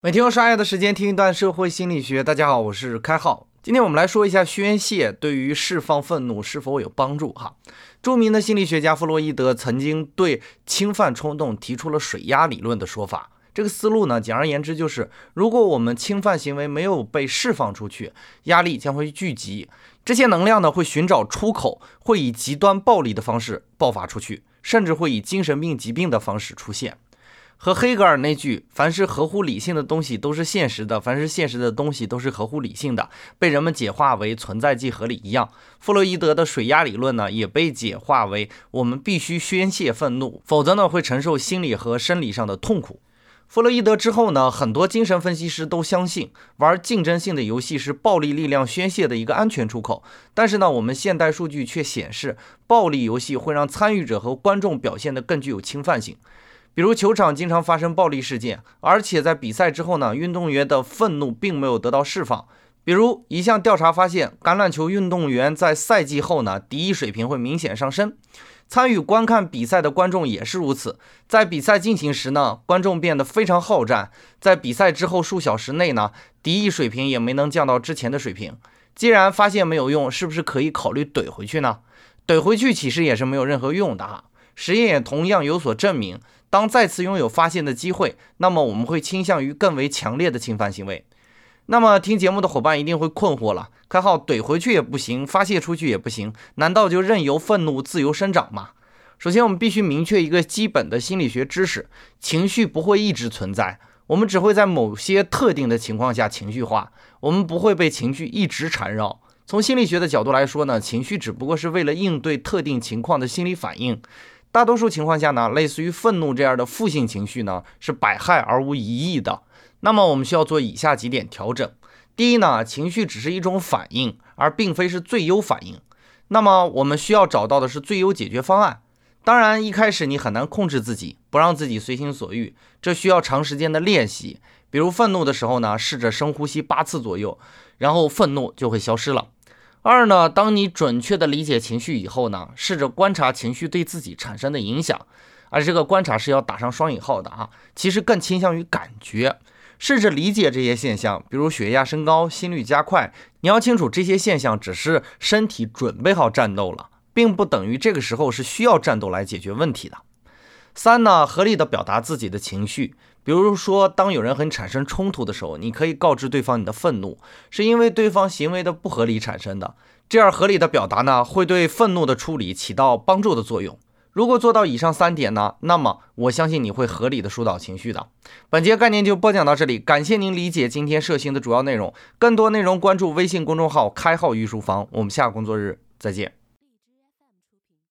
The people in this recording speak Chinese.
每天用刷牙的时间听一段社会心理学。大家好，我是开浩。今天我们来说一下宣泄对于释放愤怒是否有帮助哈。著名的心理学家弗洛伊德曾经对侵犯冲动提出了水压理论的说法。这个思路呢，简而言之就是，如果我们侵犯行为没有被释放出去，压力将会聚集，这些能量呢会寻找出口，会以极端暴力的方式爆发出去，甚至会以精神病疾病的方式出现。和黑格尔那句“凡是合乎理性的东西都是现实的，凡是现实的东西都是合乎理性的”被人们解化为存在即合理一样，弗洛伊德的水压理论呢也被解化为我们必须宣泄愤怒，否则呢会承受心理和生理上的痛苦。弗洛伊德之后呢，很多精神分析师都相信玩竞争性的游戏是暴力力量宣泄的一个安全出口，但是呢，我们现代数据却显示，暴力游戏会让参与者和观众表现得更具有侵犯性。比如球场经常发生暴力事件，而且在比赛之后呢，运动员的愤怒并没有得到释放。比如一项调查发现，橄榄球运动员在赛季后呢，敌意水平会明显上升。参与观看比赛的观众也是如此，在比赛进行时呢，观众变得非常好战；在比赛之后数小时内呢，敌意水平也没能降到之前的水平。既然发现没有用，是不是可以考虑怼回去呢？怼回去其实也是没有任何用的哈。实验也同样有所证明。当再次拥有发现的机会，那么我们会倾向于更为强烈的侵犯行为。那么听节目的伙伴一定会困惑了：开号怼回去也不行，发泄出去也不行，难道就任由愤怒自由生长吗？首先，我们必须明确一个基本的心理学知识：情绪不会一直存在，我们只会在某些特定的情况下情绪化，我们不会被情绪一直缠绕。从心理学的角度来说呢，情绪只不过是为了应对特定情况的心理反应。大多数情况下呢，类似于愤怒这样的负性情绪呢，是百害而无一益的。那么我们需要做以下几点调整：第一呢，情绪只是一种反应，而并非是最优反应。那么我们需要找到的是最优解决方案。当然，一开始你很难控制自己，不让自己随心所欲，这需要长时间的练习。比如愤怒的时候呢，试着深呼吸八次左右，然后愤怒就会消失了。二呢，当你准确的理解情绪以后呢，试着观察情绪对自己产生的影响，而这个观察是要打上双引号的啊，其实更倾向于感觉，试着理解这些现象，比如血压升高、心率加快，你要清楚这些现象只是身体准备好战斗了，并不等于这个时候是需要战斗来解决问题的。三呢，合理的表达自己的情绪。比如说，当有人和你产生冲突的时候，你可以告知对方你的愤怒是因为对方行为的不合理产生的。这样合理的表达呢，会对愤怒的处理起到帮助的作用。如果做到以上三点呢，那么我相信你会合理的疏导情绪的。本节概念就播讲到这里，感谢您理解今天涉星的主要内容。更多内容关注微信公众号“开号御书房”。我们下个工作日再见。